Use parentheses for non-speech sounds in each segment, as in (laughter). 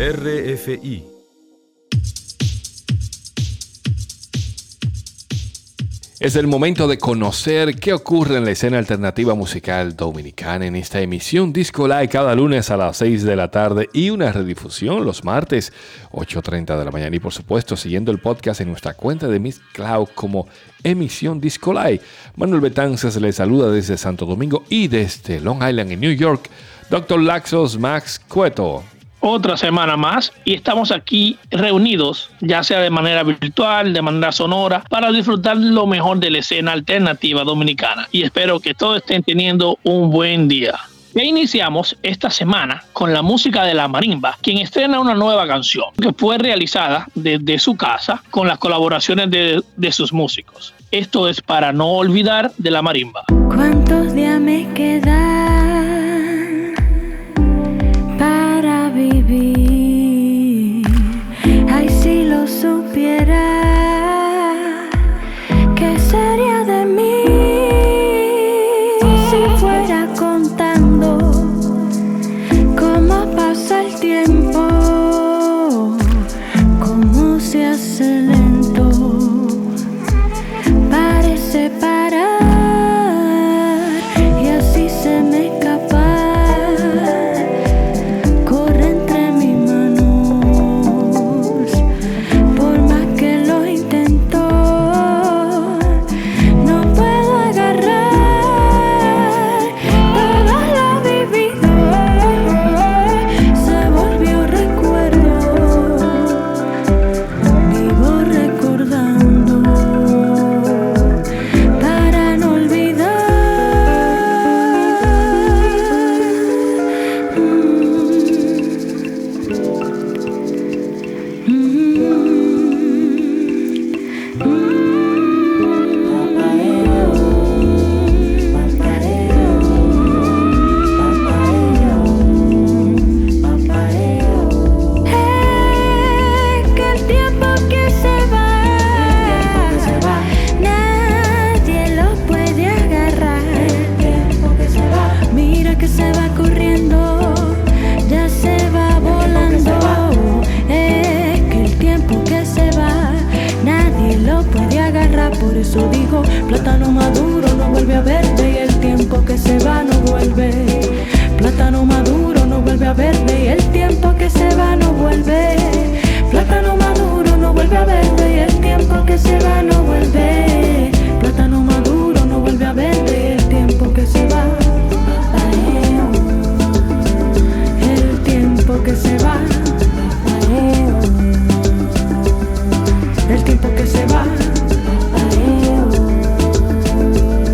RFI Es el momento de conocer qué ocurre en la escena alternativa musical dominicana en esta emisión Disco Live cada lunes a las 6 de la tarde y una redifusión los martes 8.30 de la mañana. Y por supuesto, siguiendo el podcast en nuestra cuenta de Miss Cloud como emisión Disco Live. Manuel Betances le saluda desde Santo Domingo y desde Long Island en New York. Dr. Laxos Max Cueto otra semana más y estamos aquí reunidos, ya sea de manera virtual, de manera sonora, para disfrutar lo mejor de la escena alternativa dominicana. Y espero que todos estén teniendo un buen día. Ya iniciamos esta semana con la música de la marimba, quien estrena una nueva canción que fue realizada desde su casa con las colaboraciones de, de sus músicos. Esto es para no olvidar de la marimba. ¿Cuántos días me quedan?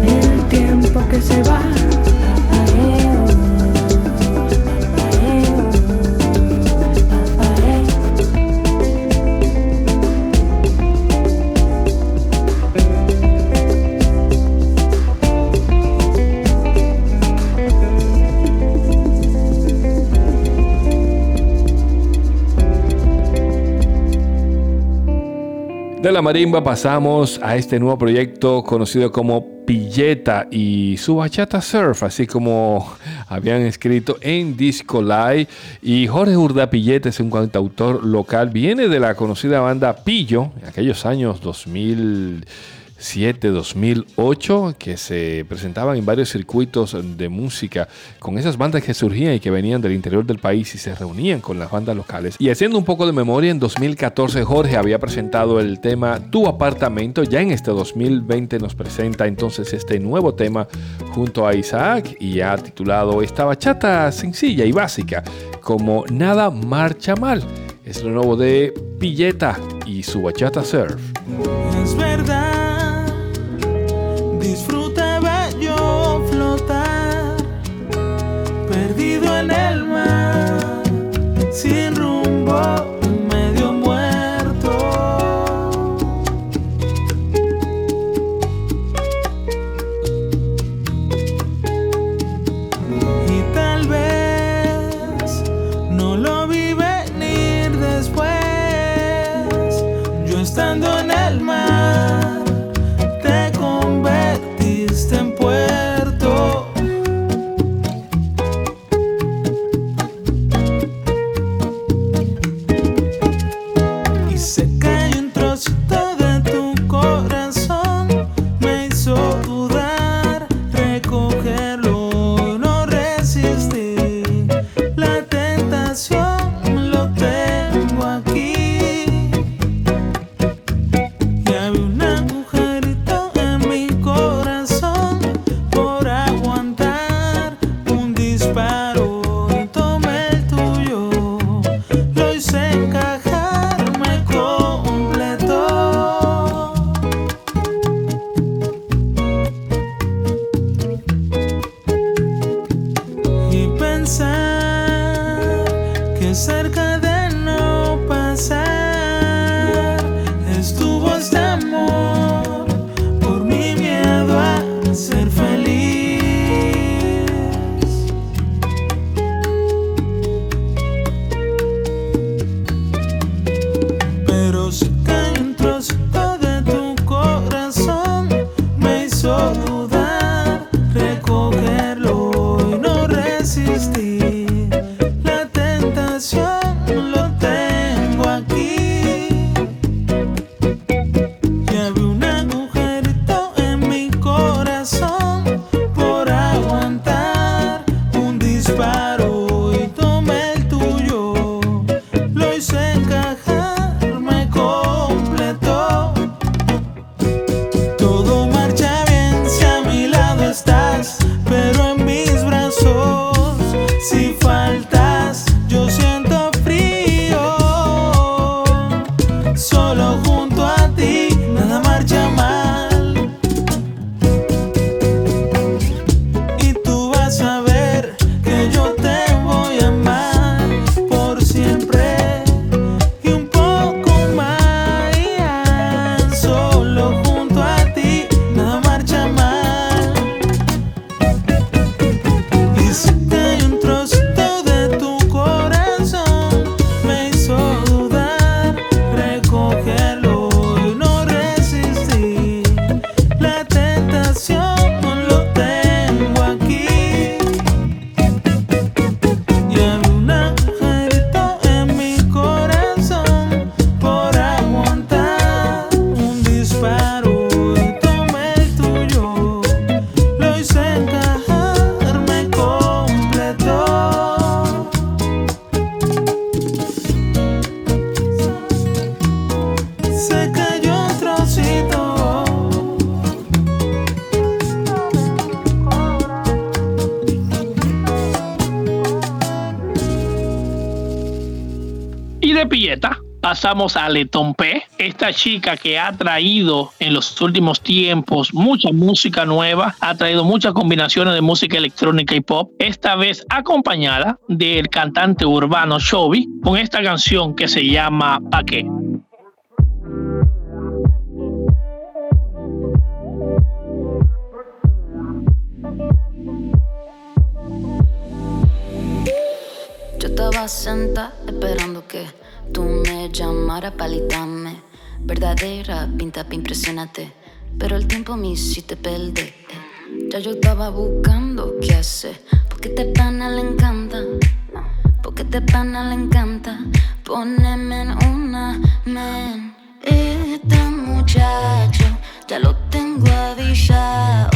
el tiempo que se va. La marimba pasamos a este nuevo proyecto conocido como Pilleta y su bachata surf, así como (laughs) habían escrito en Disco Live. Y Jorge Urda Pilleta es un cantautor local, viene de la conocida banda Pillo, en aquellos años 2000. 2008, que se presentaban en varios circuitos de música con esas bandas que surgían y que venían del interior del país y se reunían con las bandas locales. Y haciendo un poco de memoria, en 2014 Jorge había presentado el tema Tu apartamento, ya en este 2020 nos presenta entonces este nuevo tema junto a Isaac y ha titulado esta bachata sencilla y básica como Nada marcha mal. Es lo nuevo de Pilleta y su bachata surf. Es verdad disfrutaba yo flotar, perdido en el mar, sin rumbo. Pasamos a Letompe, esta chica que ha traído en los últimos tiempos mucha música nueva, ha traído muchas combinaciones de música electrónica y pop, esta vez acompañada del cantante urbano Chovy con esta canción que se llama Pa' qué. Yo estaba sentada esperando que tú me llamaras para alitarme. Verdadera pinta para impresionarte, pero el tiempo me hiciste perder. Ya yo estaba buscando qué hacer, porque te pana le encanta, porque te pana le encanta ponerme en una men. Este muchacho ya lo tengo avisado.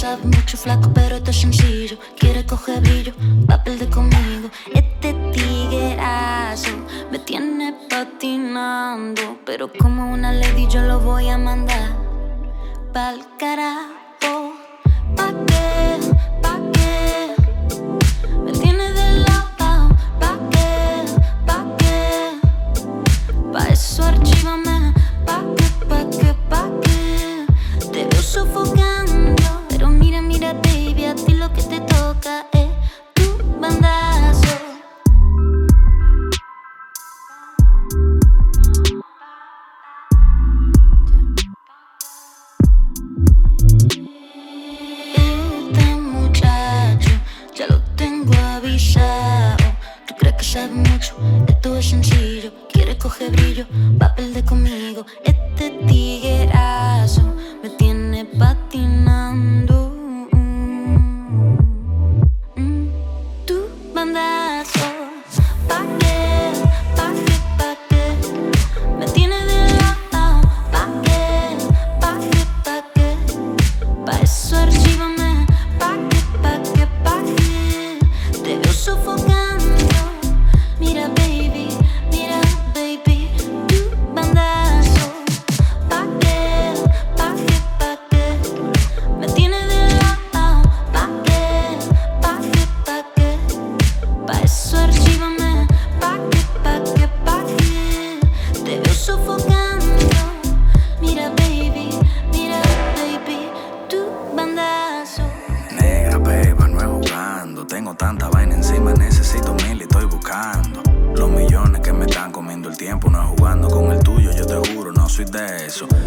Sabes mucho flaco, pero esto es sencillo. Quiere coger brillo, papel de conmigo. Este tiguerazo me tiene patinando. Pero como una lady yo lo voy a mandar pa'l carajo. ¿Pa'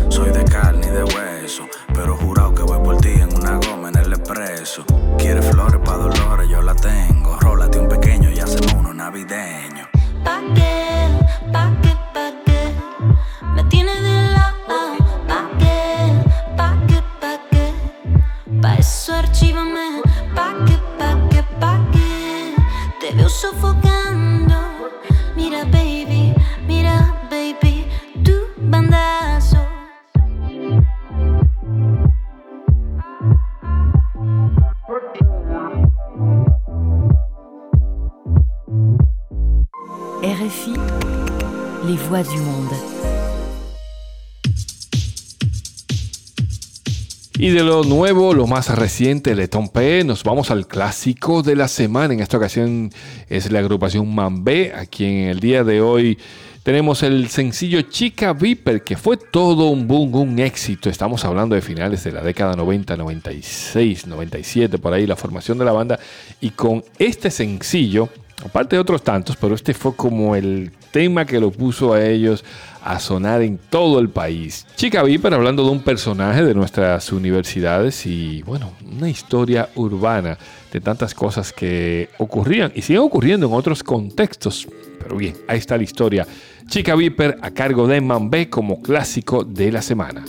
Soy de carne y de hueso, pero jurado que voy por ti en una goma en el expreso. Quieres flores pa' dolores, yo la tengo. Rólate un pequeño y hacemos uno navideño. Pa' qué, pa' qué, pa' qué, me tienes de lado. Pa' qué, pa' qué, pa' qué, pa' eso archívame. Pa' qué, pa' qué, pa' qué, te veo sofocado. Y de lo nuevo, lo más reciente de Tom P, nos vamos al clásico de la semana. En esta ocasión es la agrupación Mambé, a quien el día de hoy tenemos el sencillo Chica Viper, que fue todo un boom, un éxito. Estamos hablando de finales de la década 90, 96, 97, por ahí la formación de la banda. Y con este sencillo, aparte de otros tantos, pero este fue como el tema que lo puso a ellos a sonar en todo el país. Chica Viper hablando de un personaje de nuestras universidades y bueno, una historia urbana de tantas cosas que ocurrían y siguen ocurriendo en otros contextos. Pero bien, ahí está la historia. Chica Viper a cargo de Mambé como clásico de la semana.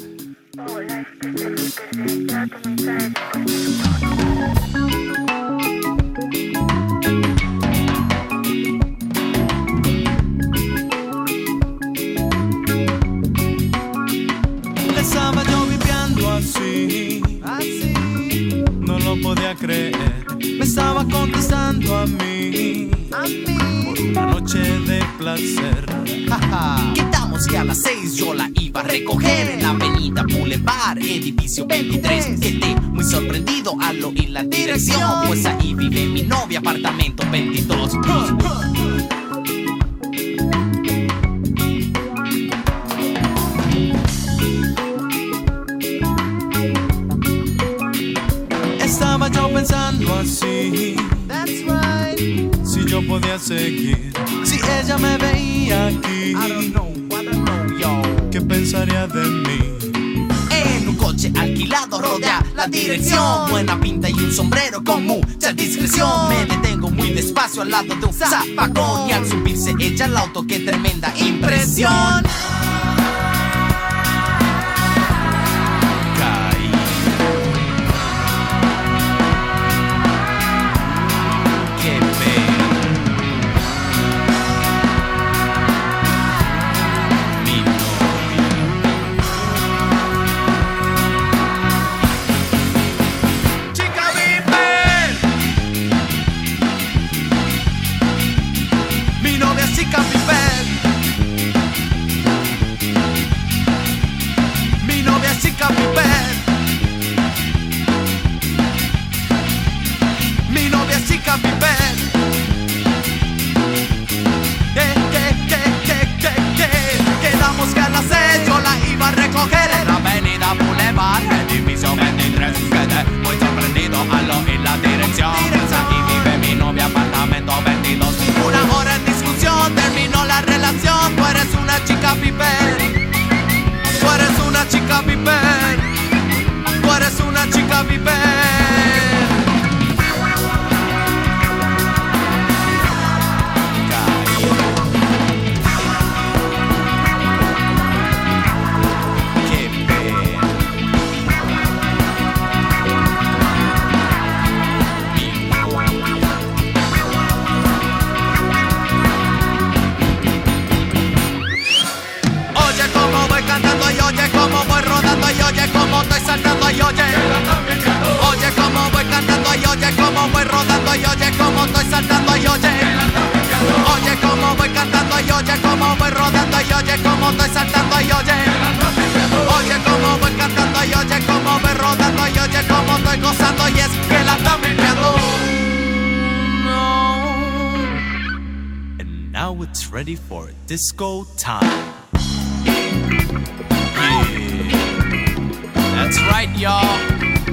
Estaba contestando a mí, por una noche de placer. Quedamos que a las 6 yo la iba a recoger en la avenida Boulevard, edificio 23. Quedé muy sorprendido al oír la dirección, pues ahí vive mi novia, apartamento 22. Estaba yo pensando así, si yo podía seguir, si ella me veía aquí, ¿qué pensaría de mí? En un coche alquilado rodea la dirección. Buena pinta y un sombrero con mucha discreción. Me detengo muy despacio al lado de un zapacón Y al subirse ella al auto, qué tremenda impresión now it's ready for disco time That's right, y'all.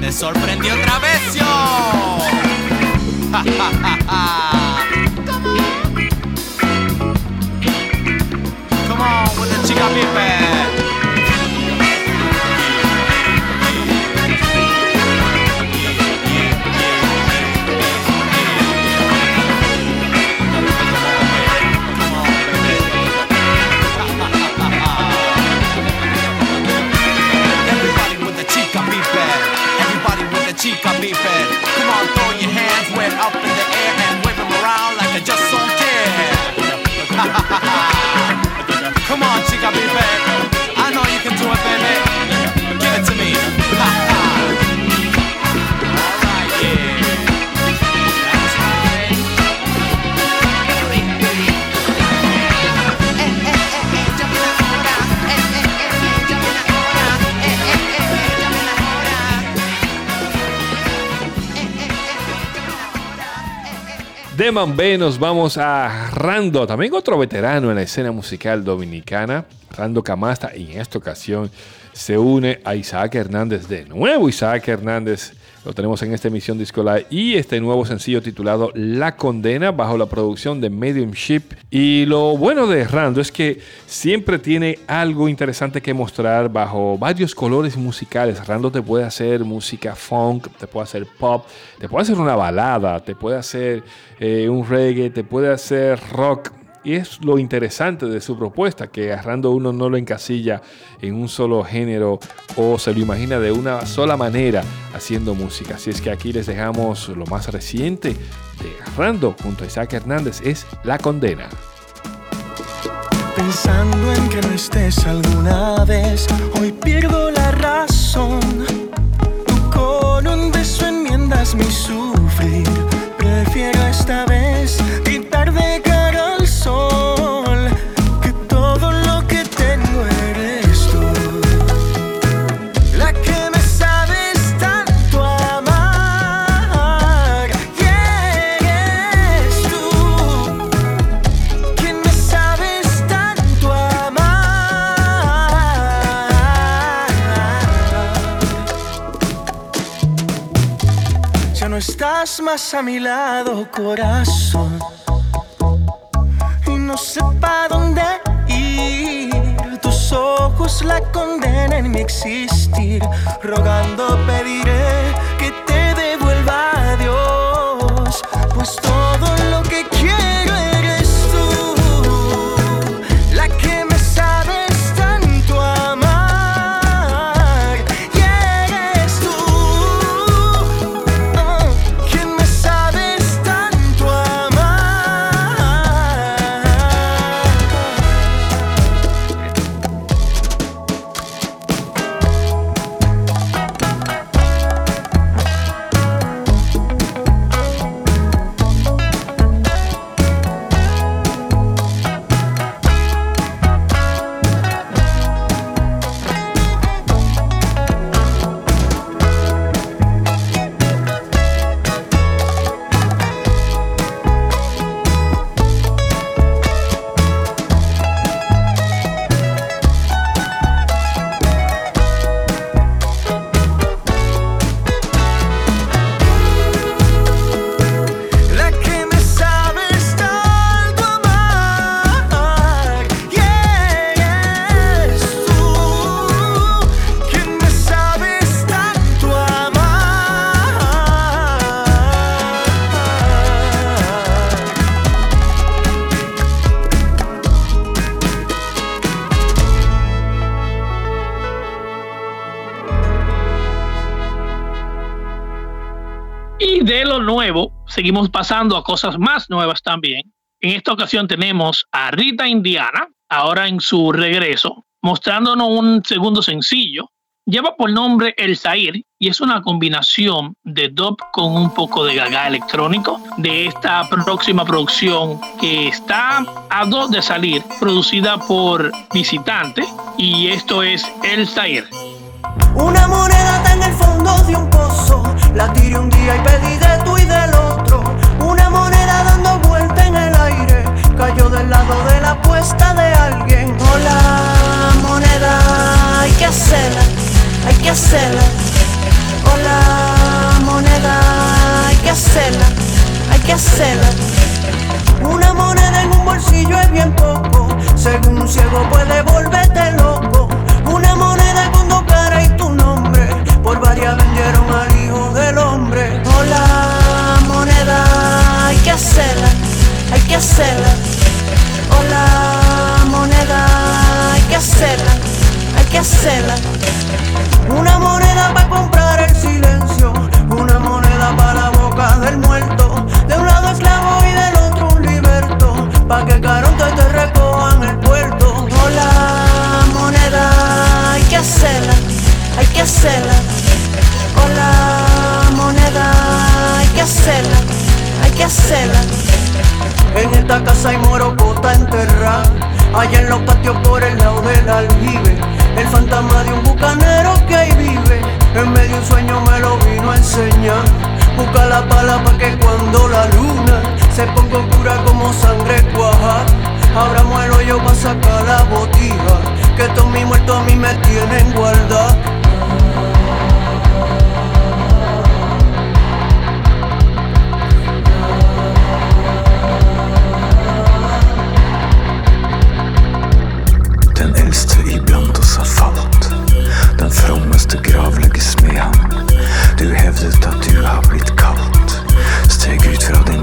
Me sorprendió otra vez, ja, ja, ja. Come on with the chica pipe. up in the air and wave them around like I just don't care. (laughs) Come on, chica, be back. De Mambé nos vamos a Rando, también otro veterano en la escena musical dominicana, Rando Camasta, y en esta ocasión se une a Isaac Hernández de nuevo. Isaac Hernández lo tenemos en esta emisión Discola y este nuevo sencillo titulado La Condena bajo la producción de Mediumship. Y lo bueno de Rando es que siempre tiene algo interesante que mostrar bajo varios colores musicales. Rando te puede hacer música funk, te puede hacer pop, te puede hacer una balada, te puede hacer eh, un reggae, te puede hacer rock y es lo interesante de su propuesta, que agarrando uno no lo encasilla en un solo género o se lo imagina de una sola manera haciendo música. Así es que aquí les dejamos lo más reciente de Agarrando junto a Isaac Hernández, es La Condena. Pensando en que no estés alguna vez, hoy pierdo la razón. Tú con un beso enmiendas mi. A mi lado, corazón. Y no sé dónde ir. Tus ojos la condenan mi existir. Rogando pediré que te devuelva a Dios. Pues seguimos pasando a cosas más nuevas también. En esta ocasión tenemos a Rita Indiana, ahora en su regreso, mostrándonos un segundo sencillo. Lleva por nombre El Zair y es una combinación de dub con un poco de gaga electrónico de esta próxima producción que está a dos de salir, producida por Visitante y esto es El Zair. Una moneda está en el fondo de un pozo, la tiré un día y pedí de lado de la apuesta de alguien. Hola, moneda, hay que hacerla, hay que hacerla. Hola, moneda, hay que hacerla, hay que hacerla. Una moneda en un bolsillo es bien poco, según un ciego puede volverte loco. Una moneda con dos caras y tu nombre. Por varias vendieron al dura como sangre cuaja. Abramos el hoyo para sacar la botija. Que todos mis muertos a mí me tienen guardada. Den äldste ibland oss har fallit. Den frommaste grav med han. Du hävdet att du har blivit kallt. Steg ut från din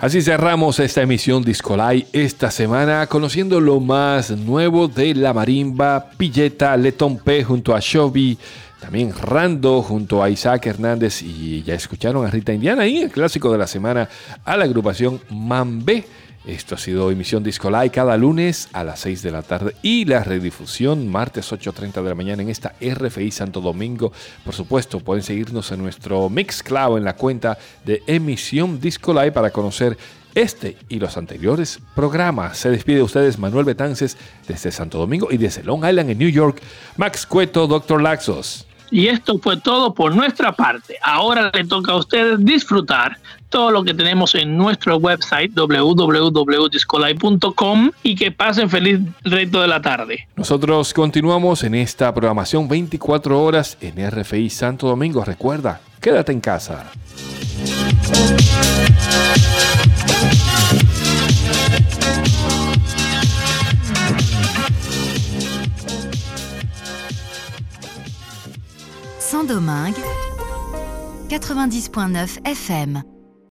Así cerramos esta emisión Discolay esta semana conociendo lo más nuevo de la marimba, Pilleta, Letón P junto a Shobi, también Rando junto a Isaac Hernández y ya escucharon a Rita Indiana y el clásico de la semana a la agrupación Mambé. Esto ha sido emisión Discolay cada lunes a las 6 de la tarde y la redifusión martes 8.30 de la mañana en esta RFI Santo Domingo. Por supuesto, pueden seguirnos en nuestro Mixcloud en la cuenta de emisión Discolay para conocer este y los anteriores programas. Se despide de ustedes Manuel Betances desde Santo Domingo y desde Long Island en New York. Max Cueto, Doctor Laxos. Y esto fue todo por nuestra parte. Ahora le toca a ustedes disfrutar todo lo que tenemos en nuestro website www.discolay.com y que pasen feliz resto de la tarde. Nosotros continuamos en esta programación 24 horas en RFI Santo Domingo. Recuerda, quédate en casa. Saint-Domingue, 90.9 FM.